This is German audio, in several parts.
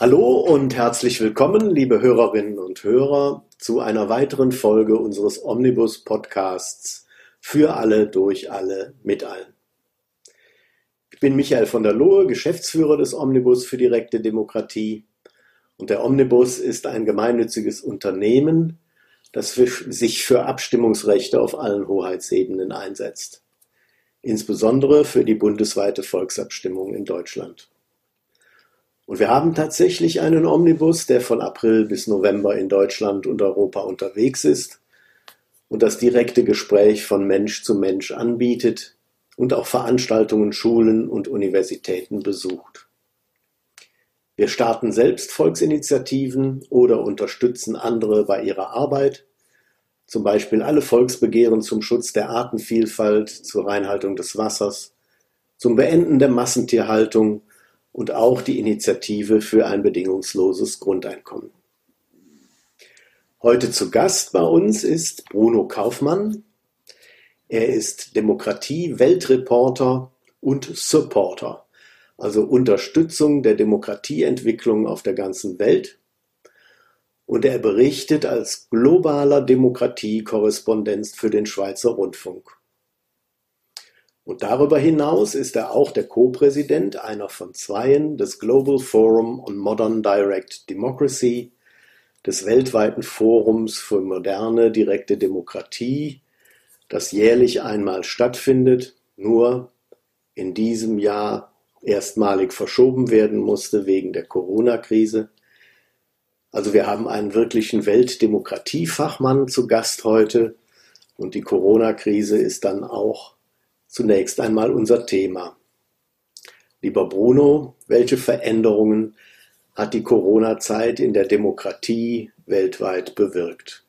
Hallo und herzlich willkommen, liebe Hörerinnen und Hörer, zu einer weiteren Folge unseres Omnibus Podcasts für alle, durch alle, mit allen. Ich bin Michael von der Lohe, Geschäftsführer des Omnibus für direkte Demokratie. Und der Omnibus ist ein gemeinnütziges Unternehmen, das sich für Abstimmungsrechte auf allen Hoheitsebenen einsetzt. Insbesondere für die bundesweite Volksabstimmung in Deutschland. Und wir haben tatsächlich einen Omnibus, der von April bis November in Deutschland und Europa unterwegs ist und das direkte Gespräch von Mensch zu Mensch anbietet und auch Veranstaltungen, Schulen und Universitäten besucht. Wir starten selbst Volksinitiativen oder unterstützen andere bei ihrer Arbeit, zum Beispiel alle Volksbegehren zum Schutz der Artenvielfalt, zur Reinhaltung des Wassers, zum Beenden der Massentierhaltung und auch die Initiative für ein bedingungsloses Grundeinkommen. Heute zu Gast bei uns ist Bruno Kaufmann. Er ist Demokratie-Weltreporter und Supporter, also Unterstützung der Demokratieentwicklung auf der ganzen Welt. Und er berichtet als globaler Demokratie-Korrespondenz für den Schweizer Rundfunk. Und darüber hinaus ist er auch der Co-Präsident einer von zweien des Global Forum on Modern Direct Democracy, des weltweiten Forums für moderne direkte Demokratie, das jährlich einmal stattfindet, nur in diesem Jahr erstmalig verschoben werden musste wegen der Corona-Krise. Also wir haben einen wirklichen Weltdemokratiefachmann zu Gast heute und die Corona-Krise ist dann auch zunächst einmal unser Thema. Lieber Bruno, welche Veränderungen hat die Corona-Zeit in der Demokratie weltweit bewirkt?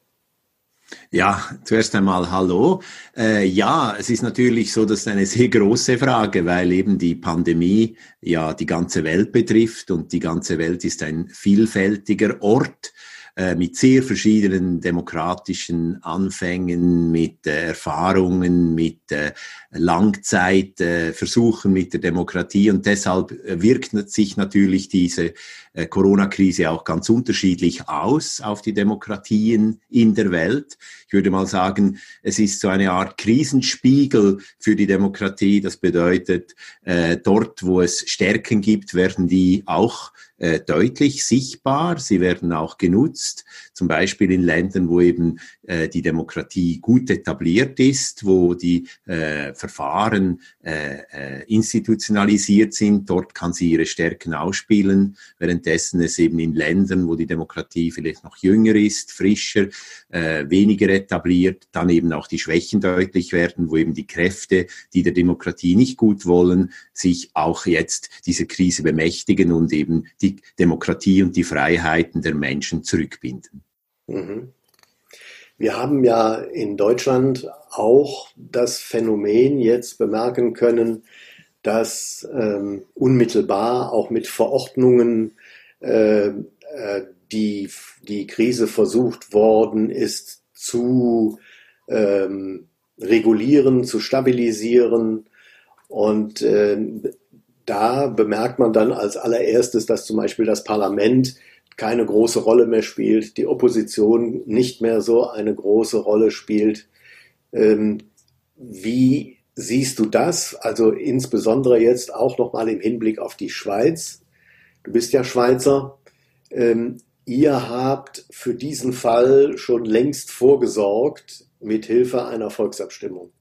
Ja, zuerst einmal Hallo. Äh, ja, es ist natürlich so, dass eine sehr große Frage, weil eben die Pandemie ja die ganze Welt betrifft und die ganze Welt ist ein vielfältiger Ort äh, mit sehr verschiedenen demokratischen Anfängen, mit äh, Erfahrungen, mit äh, Langzeitversuchen mit der Demokratie. Und deshalb wirkt sich natürlich diese Corona-Krise auch ganz unterschiedlich aus auf die Demokratien in der Welt. Ich würde mal sagen, es ist so eine Art Krisenspiegel für die Demokratie. Das bedeutet, dort, wo es Stärken gibt, werden die auch äh, deutlich sichtbar. Sie werden auch genutzt, zum Beispiel in Ländern, wo eben äh, die Demokratie gut etabliert ist, wo die äh, Verfahren äh, äh, institutionalisiert sind. Dort kann sie ihre Stärken ausspielen, währenddessen es eben in Ländern, wo die Demokratie vielleicht noch jünger ist, frischer, äh, weniger etabliert, dann eben auch die Schwächen deutlich werden, wo eben die Kräfte, die der Demokratie nicht gut wollen, sich auch jetzt diese Krise bemächtigen und eben die die Demokratie und die Freiheiten der Menschen zurückbinden. Mhm. Wir haben ja in Deutschland auch das Phänomen jetzt bemerken können, dass ähm, unmittelbar auch mit Verordnungen äh, äh, die, die Krise versucht worden ist zu ähm, regulieren, zu stabilisieren. Und äh, da bemerkt man dann als allererstes, dass zum Beispiel das Parlament keine große Rolle mehr spielt, die Opposition nicht mehr so eine große Rolle spielt. Ähm, wie siehst du das? Also insbesondere jetzt auch nochmal im Hinblick auf die Schweiz. Du bist ja Schweizer. Ähm, ihr habt für diesen Fall schon längst vorgesorgt mit Hilfe einer Volksabstimmung.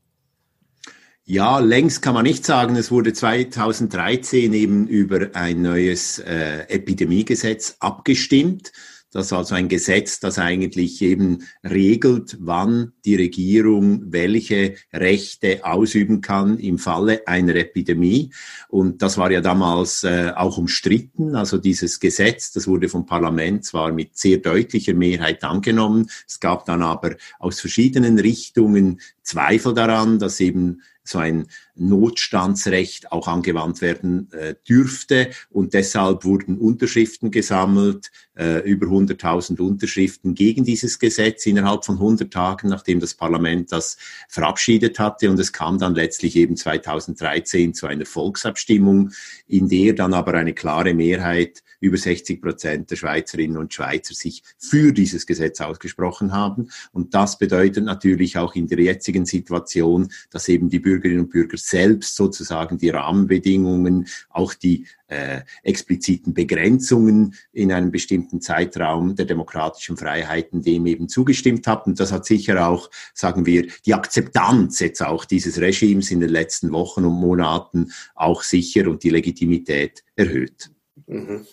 Ja, längst kann man nicht sagen. Es wurde 2013 eben über ein neues äh, Epidemiegesetz abgestimmt. Das ist also ein Gesetz, das eigentlich eben regelt, wann die Regierung welche Rechte ausüben kann im Falle einer Epidemie. Und das war ja damals äh, auch umstritten. Also dieses Gesetz, das wurde vom Parlament zwar mit sehr deutlicher Mehrheit angenommen. Es gab dann aber aus verschiedenen Richtungen Zweifel daran, dass eben so ein Notstandsrecht auch angewandt werden äh, dürfte. Und deshalb wurden Unterschriften gesammelt, äh, über 100.000 Unterschriften gegen dieses Gesetz innerhalb von 100 Tagen, nachdem das Parlament das verabschiedet hatte. Und es kam dann letztlich eben 2013 zu einer Volksabstimmung, in der dann aber eine klare Mehrheit über 60 Prozent der Schweizerinnen und Schweizer sich für dieses Gesetz ausgesprochen haben. Und das bedeutet natürlich auch in der jetzigen Situation, dass eben die Bürgerinnen und Bürger selbst sozusagen die Rahmenbedingungen, auch die äh, expliziten Begrenzungen in einem bestimmten Zeitraum der demokratischen Freiheiten dem eben zugestimmt haben. Und das hat sicher auch, sagen wir, die Akzeptanz jetzt auch dieses Regimes in den letzten Wochen und Monaten auch sicher und die Legitimität erhöht. Mhm.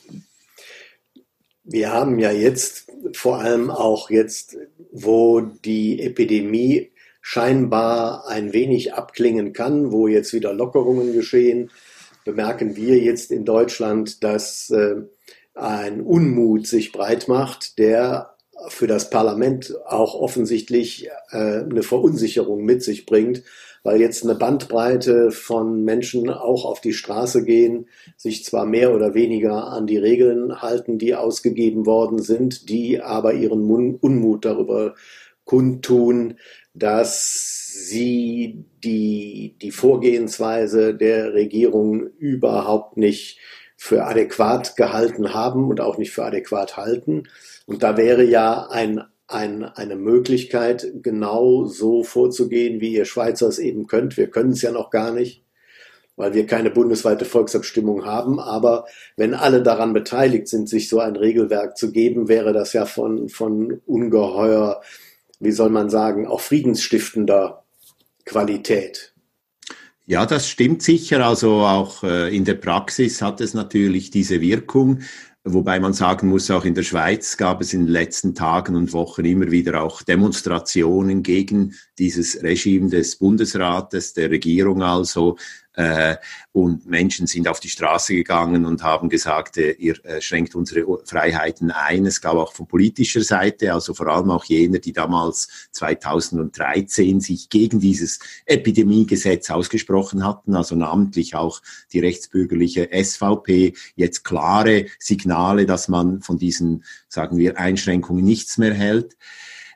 Wir haben ja jetzt vor allem auch jetzt, wo die Epidemie scheinbar ein wenig abklingen kann, wo jetzt wieder Lockerungen geschehen, bemerken wir jetzt in Deutschland, dass äh, ein Unmut sich breit macht, der für das Parlament auch offensichtlich äh, eine Verunsicherung mit sich bringt, weil jetzt eine Bandbreite von Menschen auch auf die Straße gehen, sich zwar mehr oder weniger an die Regeln halten, die ausgegeben worden sind, die aber ihren Unmut darüber kundtun, dass sie die, die Vorgehensweise der Regierung überhaupt nicht für adäquat gehalten haben und auch nicht für adäquat halten. Und da wäre ja ein ein, eine Möglichkeit, genau so vorzugehen, wie ihr Schweizer es eben könnt. Wir können es ja noch gar nicht, weil wir keine bundesweite Volksabstimmung haben. Aber wenn alle daran beteiligt sind, sich so ein Regelwerk zu geben, wäre das ja von, von ungeheuer, wie soll man sagen, auch friedensstiftender Qualität. Ja, das stimmt sicher. Also auch äh, in der Praxis hat es natürlich diese Wirkung. Wobei man sagen muss, auch in der Schweiz gab es in den letzten Tagen und Wochen immer wieder auch Demonstrationen gegen dieses Regime des Bundesrates, der Regierung also, und Menschen sind auf die Straße gegangen und haben gesagt, äh, ihr äh, schränkt unsere Freiheiten ein. Es gab auch von politischer Seite, also vor allem auch jener, die damals 2013 sich gegen dieses Epidemiegesetz ausgesprochen hatten, also namentlich auch die rechtsbürgerliche SVP, jetzt klare Signale, dass man von diesen, sagen wir, Einschränkungen nichts mehr hält.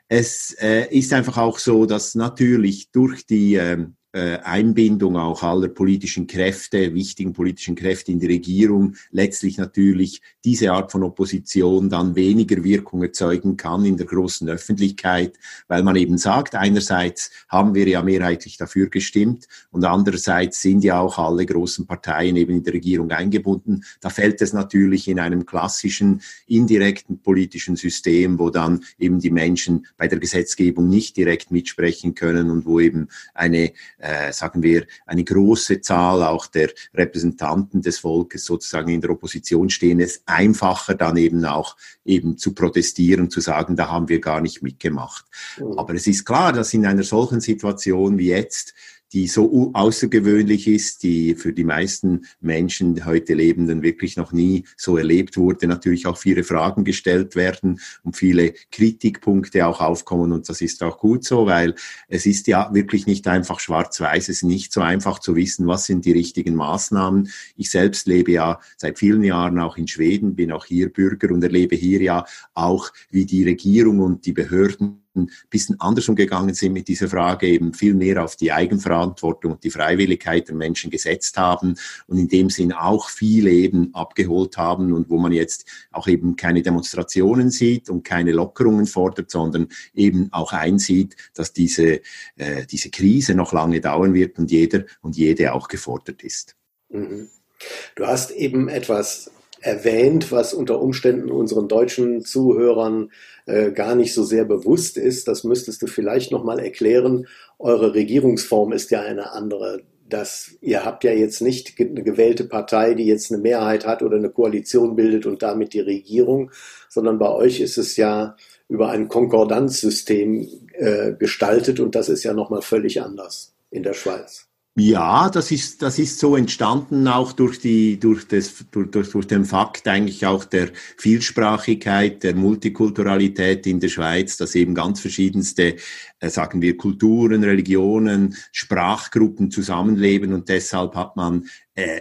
Es äh, ist einfach auch so, dass natürlich durch die ähm, äh, Einbindung auch aller politischen Kräfte, wichtigen politischen Kräfte in die Regierung, letztlich natürlich diese Art von Opposition dann weniger Wirkung erzeugen kann in der großen Öffentlichkeit, weil man eben sagt, einerseits haben wir ja mehrheitlich dafür gestimmt und andererseits sind ja auch alle großen Parteien eben in der Regierung eingebunden. Da fällt es natürlich in einem klassischen indirekten politischen System, wo dann eben die Menschen bei der Gesetzgebung nicht direkt mitsprechen können und wo eben eine äh, sagen wir, eine große Zahl auch der Repräsentanten des Volkes sozusagen in der Opposition stehen, es einfacher dann eben auch eben zu protestieren, zu sagen, da haben wir gar nicht mitgemacht. Mhm. Aber es ist klar, dass in einer solchen Situation wie jetzt die so außergewöhnlich ist, die für die meisten Menschen, die heute Lebenden, wirklich noch nie so erlebt wurde, natürlich auch viele Fragen gestellt werden und viele Kritikpunkte auch aufkommen. Und das ist auch gut so, weil es ist ja wirklich nicht einfach schwarz-weiß, es ist nicht so einfach zu wissen, was sind die richtigen Maßnahmen. Ich selbst lebe ja seit vielen Jahren auch in Schweden, bin auch hier Bürger und erlebe hier ja auch, wie die Regierung und die Behörden ein bisschen anders umgegangen sind mit dieser Frage, eben viel mehr auf die Eigenverantwortung und die Freiwilligkeit der Menschen gesetzt haben und in dem Sinn auch viele eben abgeholt haben und wo man jetzt auch eben keine Demonstrationen sieht und keine Lockerungen fordert, sondern eben auch einsieht, dass diese, äh, diese Krise noch lange dauern wird und jeder und jede auch gefordert ist. Mhm. Du hast eben etwas erwähnt, was unter Umständen unseren deutschen Zuhörern äh, gar nicht so sehr bewusst ist. Das müsstest du vielleicht noch mal erklären. Eure Regierungsform ist ja eine andere. Das, ihr habt ja jetzt nicht eine gewählte Partei, die jetzt eine Mehrheit hat oder eine Koalition bildet und damit die Regierung, sondern bei euch ist es ja über ein Konkordanzsystem äh, gestaltet und das ist ja noch mal völlig anders in der Schweiz. Ja, das ist, das ist so entstanden auch durch die, durch das, durch, durch, durch den Fakt eigentlich auch der Vielsprachigkeit, der Multikulturalität in der Schweiz, dass eben ganz verschiedenste, äh, sagen wir, Kulturen, Religionen, Sprachgruppen zusammenleben und deshalb hat man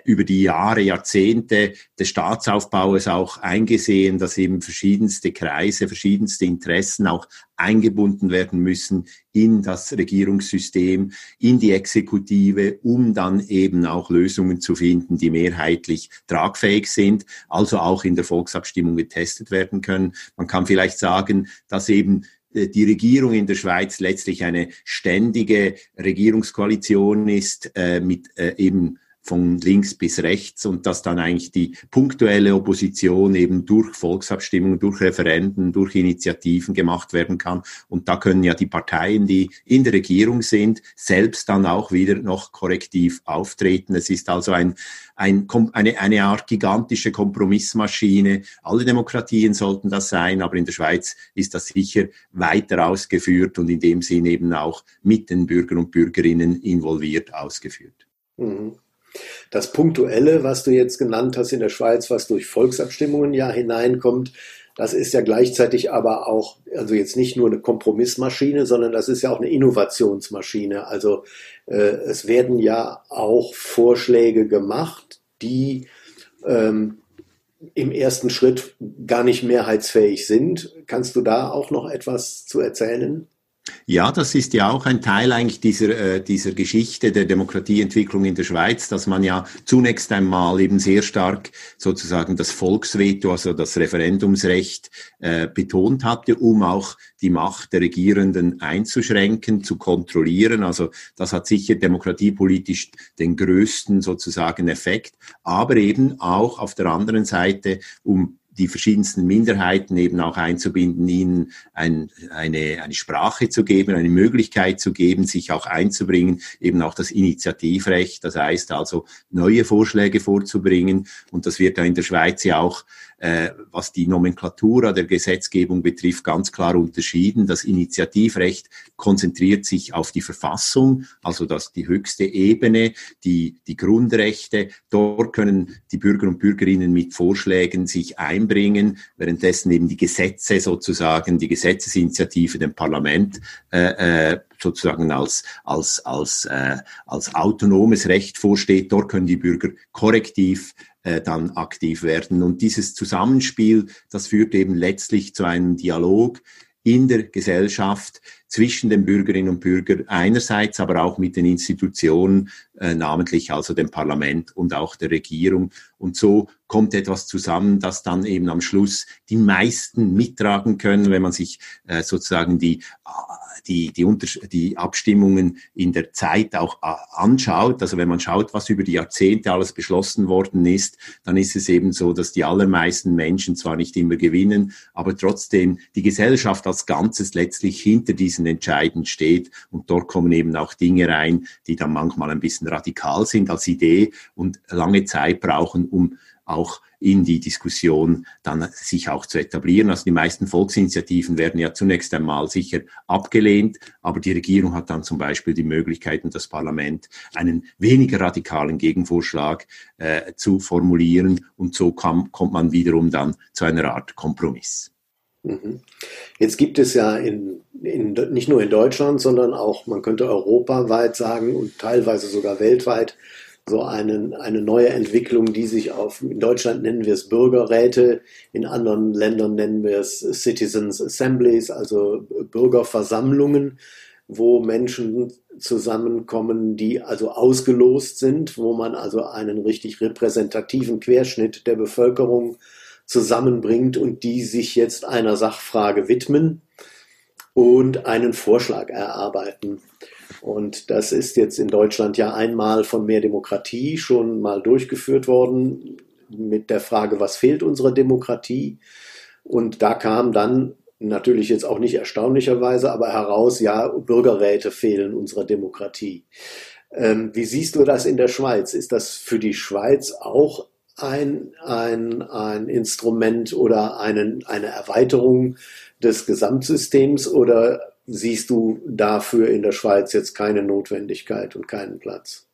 über die Jahre, Jahrzehnte des Staatsaufbaus auch eingesehen, dass eben verschiedenste Kreise, verschiedenste Interessen auch eingebunden werden müssen in das Regierungssystem, in die Exekutive, um dann eben auch Lösungen zu finden, die mehrheitlich tragfähig sind, also auch in der Volksabstimmung getestet werden können. Man kann vielleicht sagen, dass eben äh, die Regierung in der Schweiz letztlich eine ständige Regierungskoalition ist äh, mit äh, eben von links bis rechts und dass dann eigentlich die punktuelle Opposition eben durch Volksabstimmungen, durch Referenden, durch Initiativen gemacht werden kann. Und da können ja die Parteien, die in der Regierung sind, selbst dann auch wieder noch korrektiv auftreten. Es ist also ein, ein, eine, eine Art gigantische Kompromissmaschine. Alle Demokratien sollten das sein, aber in der Schweiz ist das sicher weiter ausgeführt und in dem Sinn eben auch mit den Bürgern und Bürgerinnen involviert ausgeführt. Mhm. Das Punktuelle, was du jetzt genannt hast in der Schweiz, was durch Volksabstimmungen ja hineinkommt, das ist ja gleichzeitig aber auch, also jetzt nicht nur eine Kompromissmaschine, sondern das ist ja auch eine Innovationsmaschine. Also äh, es werden ja auch Vorschläge gemacht, die ähm, im ersten Schritt gar nicht mehrheitsfähig sind. Kannst du da auch noch etwas zu erzählen? Ja, das ist ja auch ein Teil eigentlich dieser, äh, dieser Geschichte der Demokratieentwicklung in der Schweiz, dass man ja zunächst einmal eben sehr stark sozusagen das Volksveto, also das Referendumsrecht äh, betont hatte, um auch die Macht der Regierenden einzuschränken, zu kontrollieren. Also das hat sicher demokratiepolitisch den größten sozusagen Effekt, aber eben auch auf der anderen Seite, um die verschiedensten Minderheiten eben auch einzubinden, ihnen ein, eine, eine Sprache zu geben, eine Möglichkeit zu geben, sich auch einzubringen, eben auch das Initiativrecht, das heißt also neue Vorschläge vorzubringen. Und das wird da in der Schweiz ja auch äh, was die Nomenklatura der Gesetzgebung betrifft, ganz klar unterschieden. Das Initiativrecht konzentriert sich auf die Verfassung, also das die höchste Ebene, die, die Grundrechte. Dort können die Bürger und Bürgerinnen mit Vorschlägen sich einbringen, währenddessen eben die Gesetze sozusagen, die Gesetzesinitiative dem Parlament äh, äh, sozusagen als, als, als, äh, als autonomes Recht vorsteht. Dort können die Bürger korrektiv äh, dann aktiv werden. Und dieses Zusammenspiel, das führt eben letztlich zu einem Dialog in der Gesellschaft zwischen den Bürgerinnen und Bürgern einerseits, aber auch mit den Institutionen, äh, namentlich also dem Parlament und auch der Regierung. Und so kommt etwas zusammen, das dann eben am Schluss die meisten mittragen können, wenn man sich äh, sozusagen die die, die, Unter die Abstimmungen in der Zeit auch äh, anschaut, also wenn man schaut, was über die Jahrzehnte alles beschlossen worden ist, dann ist es eben so, dass die allermeisten Menschen zwar nicht immer gewinnen, aber trotzdem die Gesellschaft als Ganzes letztlich hinter diesen Entscheiden steht und dort kommen eben auch Dinge rein, die dann manchmal ein bisschen radikal sind als Idee und lange Zeit brauchen, um auch in die Diskussion dann sich auch zu etablieren. Also die meisten Volksinitiativen werden ja zunächst einmal sicher abgelehnt, aber die Regierung hat dann zum Beispiel die Möglichkeit und das Parlament einen weniger radikalen Gegenvorschlag äh, zu formulieren und so kam, kommt man wiederum dann zu einer Art Kompromiss. Mhm. Jetzt gibt es ja in, in, nicht nur in Deutschland, sondern auch, man könnte europaweit sagen und teilweise sogar weltweit so einen, eine neue Entwicklung, die sich auf, in Deutschland nennen wir es Bürgerräte, in anderen Ländern nennen wir es Citizens Assemblies, also Bürgerversammlungen, wo Menschen zusammenkommen, die also ausgelost sind, wo man also einen richtig repräsentativen Querschnitt der Bevölkerung zusammenbringt und die sich jetzt einer Sachfrage widmen und einen Vorschlag erarbeiten. Und das ist jetzt in Deutschland ja einmal von mehr Demokratie schon mal durchgeführt worden mit der Frage, was fehlt unserer Demokratie? Und da kam dann natürlich jetzt auch nicht erstaunlicherweise, aber heraus, ja, Bürgerräte fehlen unserer Demokratie. Ähm, wie siehst du das in der Schweiz? Ist das für die Schweiz auch ein, ein, ein Instrument oder einen, eine Erweiterung des Gesamtsystems oder siehst du dafür in der Schweiz jetzt keine Notwendigkeit und keinen Platz?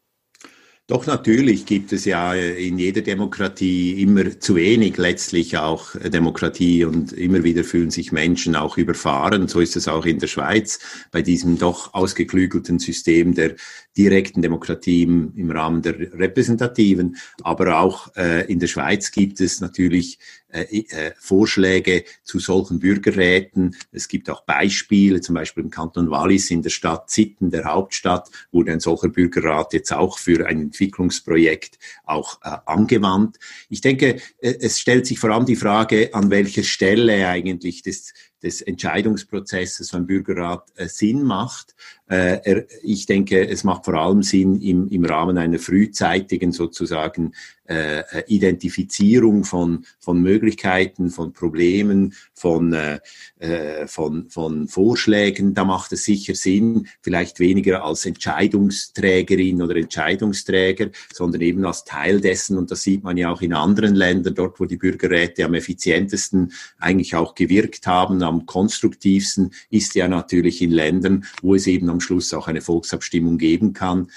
Doch natürlich gibt es ja in jeder Demokratie immer zu wenig letztlich auch Demokratie und immer wieder fühlen sich Menschen auch überfahren. So ist es auch in der Schweiz bei diesem doch ausgeklügelten System der direkten Demokratie im, im Rahmen der repräsentativen. Aber auch äh, in der Schweiz gibt es natürlich äh, äh, Vorschläge zu solchen Bürgerräten. Es gibt auch Beispiele, zum Beispiel im Kanton Wallis in der Stadt Sitten, der Hauptstadt, wurde ein solcher Bürgerrat jetzt auch für ein Entwicklungsprojekt auch äh, angewandt. Ich denke, äh, es stellt sich vor allem die Frage, an welcher Stelle eigentlich das des Entscheidungsprozesses beim Bürgerrat äh, Sinn macht. Äh, ich denke, es macht vor allem Sinn im, im Rahmen einer frühzeitigen sozusagen äh, äh Identifizierung von, von Möglichkeiten, von Problemen, von, äh, von, von Vorschlägen. Da macht es sicher Sinn, vielleicht weniger als Entscheidungsträgerin oder Entscheidungsträger, sondern eben als Teil dessen. Und das sieht man ja auch in anderen Ländern, dort wo die Bürgerräte am effizientesten eigentlich auch gewirkt haben, am konstruktivsten ist ja natürlich in Ländern, wo es eben am Schluss auch eine Volksabstimmung geben kann.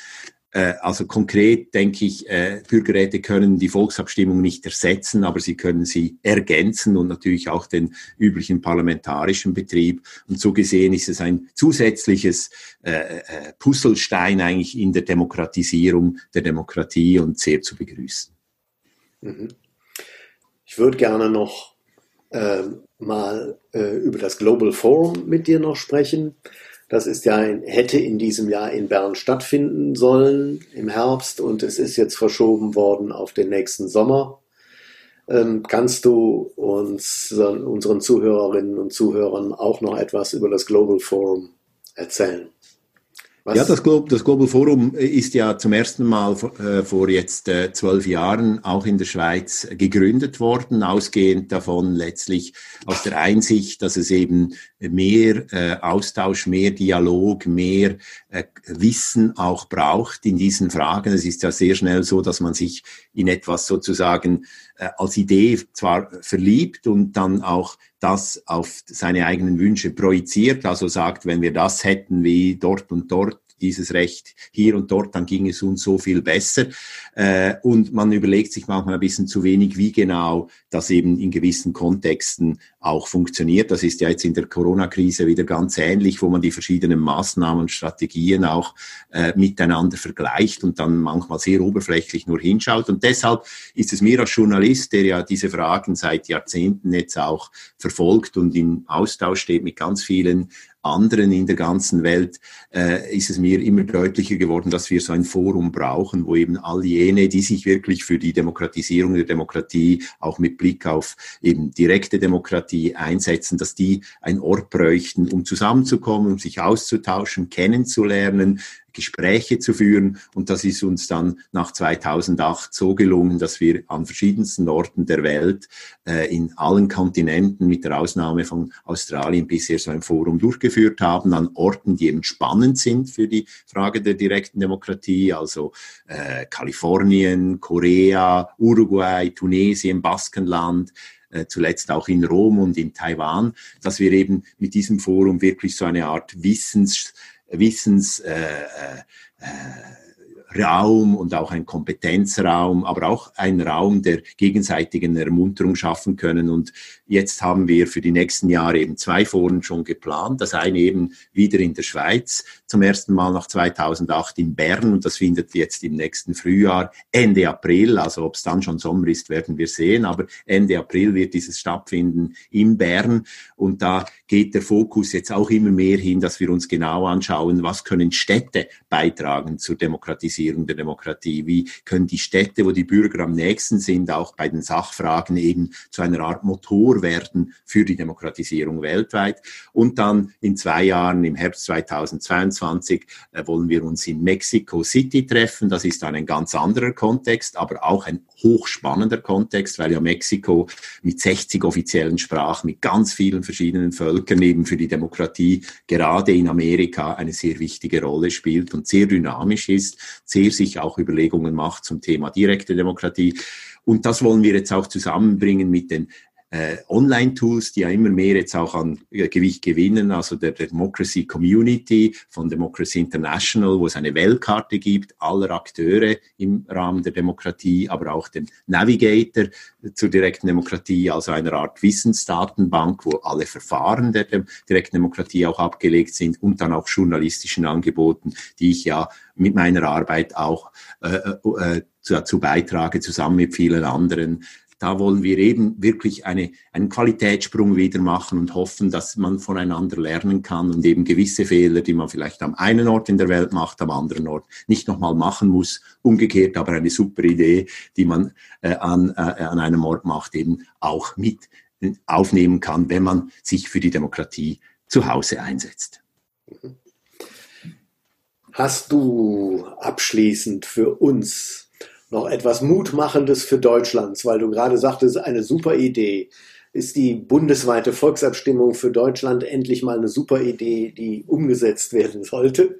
Äh, also konkret denke ich, äh, Bürgerräte können die Volksabstimmung nicht ersetzen, aber sie können sie ergänzen und natürlich auch den üblichen parlamentarischen Betrieb. Und so gesehen ist es ein zusätzliches äh, Puzzlestein eigentlich in der Demokratisierung der Demokratie und sehr zu begrüßen. Mhm. Ich würde gerne noch äh, mal äh, über das Global Forum mit dir noch sprechen. Das ist ja, hätte in diesem Jahr in Bern stattfinden sollen im Herbst und es ist jetzt verschoben worden auf den nächsten Sommer. Ähm, kannst du uns, unseren Zuhörerinnen und Zuhörern auch noch etwas über das Global Forum erzählen? Was? Ja, das, Glo das, Global Forum ist ja zum ersten Mal äh, vor jetzt äh, zwölf Jahren auch in der Schweiz gegründet worden, ausgehend davon letztlich aus der Einsicht, dass es eben mehr äh, Austausch, mehr Dialog, mehr äh, Wissen auch braucht in diesen Fragen. Es ist ja sehr schnell so, dass man sich in etwas sozusagen äh, als Idee zwar verliebt und dann auch das auf seine eigenen Wünsche projiziert, also sagt, wenn wir das hätten wie dort und dort, dieses Recht hier und dort, dann ging es uns so viel besser. Äh, und man überlegt sich manchmal ein bisschen zu wenig, wie genau das eben in gewissen Kontexten auch funktioniert. Das ist ja jetzt in der Corona-Krise wieder ganz ähnlich, wo man die verschiedenen Maßnahmen Strategien auch äh, miteinander vergleicht und dann manchmal sehr oberflächlich nur hinschaut. Und deshalb ist es mir als Journalist, der ja diese Fragen seit Jahrzehnten jetzt auch verfolgt und im Austausch steht mit ganz vielen anderen in der ganzen Welt, äh, ist es mir immer deutlicher geworden, dass wir so ein Forum brauchen, wo eben all jene, die sich wirklich für die Demokratisierung der Demokratie auch mit Blick auf eben direkte Demokratie einsetzen, dass die ein Ort bräuchten, um zusammenzukommen, um sich auszutauschen, kennenzulernen, Gespräche zu führen. Und das ist uns dann nach 2008 so gelungen, dass wir an verschiedensten Orten der Welt, äh, in allen Kontinenten, mit der Ausnahme von Australien bisher so ein Forum durchgeführt haben, an Orten, die eben spannend sind für die Frage der direkten Demokratie, also äh, Kalifornien, Korea, Uruguay, Tunesien, Baskenland, äh, zuletzt auch in Rom und in Taiwan, dass wir eben mit diesem Forum wirklich so eine Art Wissens Wissens äh, äh, äh Raum und auch ein Kompetenzraum, aber auch ein Raum der gegenseitigen Ermunterung schaffen können. Und jetzt haben wir für die nächsten Jahre eben zwei Foren schon geplant. Das eine eben wieder in der Schweiz, zum ersten Mal nach 2008 in Bern und das findet jetzt im nächsten Frühjahr, Ende April, also ob es dann schon Sommer ist, werden wir sehen, aber Ende April wird dieses stattfinden in Bern und da geht der Fokus jetzt auch immer mehr hin, dass wir uns genau anschauen, was können Städte beitragen zur Demokratisierung Demokratisierung der Demokratie? Wie können die Städte, wo die Bürger am nächsten sind, auch bei den Sachfragen eben zu einer Art Motor werden für die Demokratisierung weltweit? Und dann in zwei Jahren, im Herbst 2022, äh, wollen wir uns in Mexico City treffen. Das ist dann ein ganz anderer Kontext, aber auch ein hochspannender Kontext, weil ja Mexiko mit 60 offiziellen Sprachen, mit ganz vielen verschiedenen Völkern eben für die Demokratie gerade in Amerika eine sehr wichtige Rolle spielt und sehr dynamisch ist, sehr sich auch Überlegungen macht zum Thema direkte Demokratie. Und das wollen wir jetzt auch zusammenbringen mit den äh, Online-Tools, die ja immer mehr jetzt auch an äh, Gewicht gewinnen, also der Democracy Community von Democracy International, wo es eine Weltkarte gibt, aller Akteure im Rahmen der Demokratie, aber auch den Navigator zur direkten Demokratie, also einer Art Wissensdatenbank, wo alle Verfahren der direkten Demokratie auch abgelegt sind und dann auch journalistischen Angeboten, die ich ja mit meiner Arbeit auch äh, äh, dazu beitrage, zusammen mit vielen anderen da wollen wir eben wirklich eine, einen Qualitätssprung wieder machen und hoffen, dass man voneinander lernen kann und eben gewisse Fehler, die man vielleicht am einen Ort in der Welt macht, am anderen Ort nicht nochmal machen muss. Umgekehrt aber eine super Idee, die man äh, an, äh, an einem Ort macht, eben auch mit aufnehmen kann, wenn man sich für die Demokratie zu Hause einsetzt. Hast du abschließend für uns noch etwas Mutmachendes für Deutschland, weil du gerade sagtest, eine super Idee. Ist die bundesweite Volksabstimmung für Deutschland endlich mal eine super Idee, die umgesetzt werden sollte?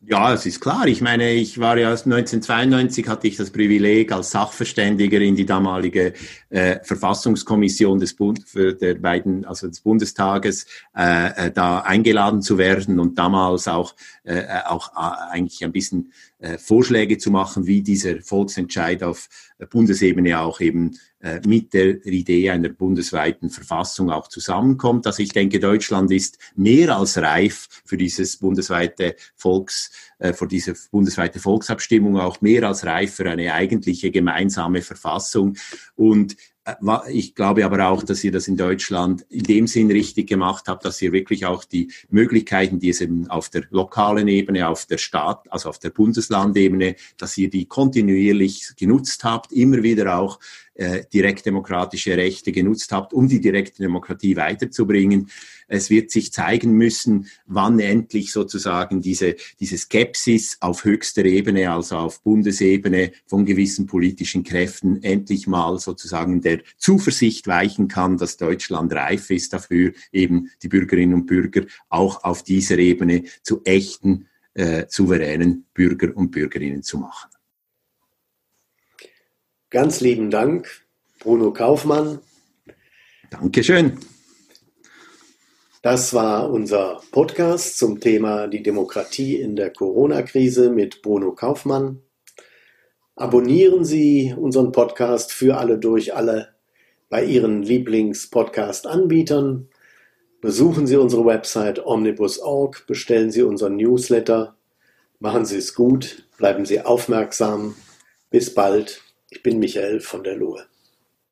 Ja, es ist klar. Ich meine, ich war ja 1992 hatte ich das Privileg, als Sachverständiger in die damalige äh, Verfassungskommission des Bund für der beiden, also des Bundestages, äh, äh, da eingeladen zu werden und damals auch äh, äh auch äh, eigentlich ein bisschen äh, Vorschläge zu machen, wie dieser Volksentscheid auf Bundesebene auch eben mit der Idee einer bundesweiten Verfassung auch zusammenkommt. Also ich denke, Deutschland ist mehr als reif für dieses bundesweite Volks, äh, für diese bundesweite Volksabstimmung, auch mehr als reif für eine eigentliche gemeinsame Verfassung. Und äh, ich glaube aber auch, dass ihr das in Deutschland in dem Sinn richtig gemacht habt, dass ihr wirklich auch die Möglichkeiten, die es eben auf der lokalen Ebene, auf der Staat, also auf der Bundeslandebene, dass ihr die kontinuierlich genutzt habt, immer wieder auch äh, direktdemokratische Rechte genutzt habt, um die direkte Demokratie weiterzubringen. Es wird sich zeigen müssen, wann endlich sozusagen diese, diese Skepsis auf höchster Ebene, also auf Bundesebene von gewissen politischen Kräften endlich mal sozusagen der Zuversicht weichen kann, dass Deutschland reif ist dafür, eben die Bürgerinnen und Bürger auch auf dieser Ebene zu echten äh, souveränen Bürger und Bürgerinnen zu machen. Ganz lieben Dank, Bruno Kaufmann. Dankeschön. Das war unser Podcast zum Thema die Demokratie in der Corona-Krise mit Bruno Kaufmann. Abonnieren Sie unseren Podcast für alle durch alle bei Ihren Lieblings-Podcast-Anbietern. Besuchen Sie unsere Website omnibus.org, bestellen Sie unseren Newsletter. Machen Sie es gut, bleiben Sie aufmerksam. Bis bald. Ich bin Michael von der Lohe.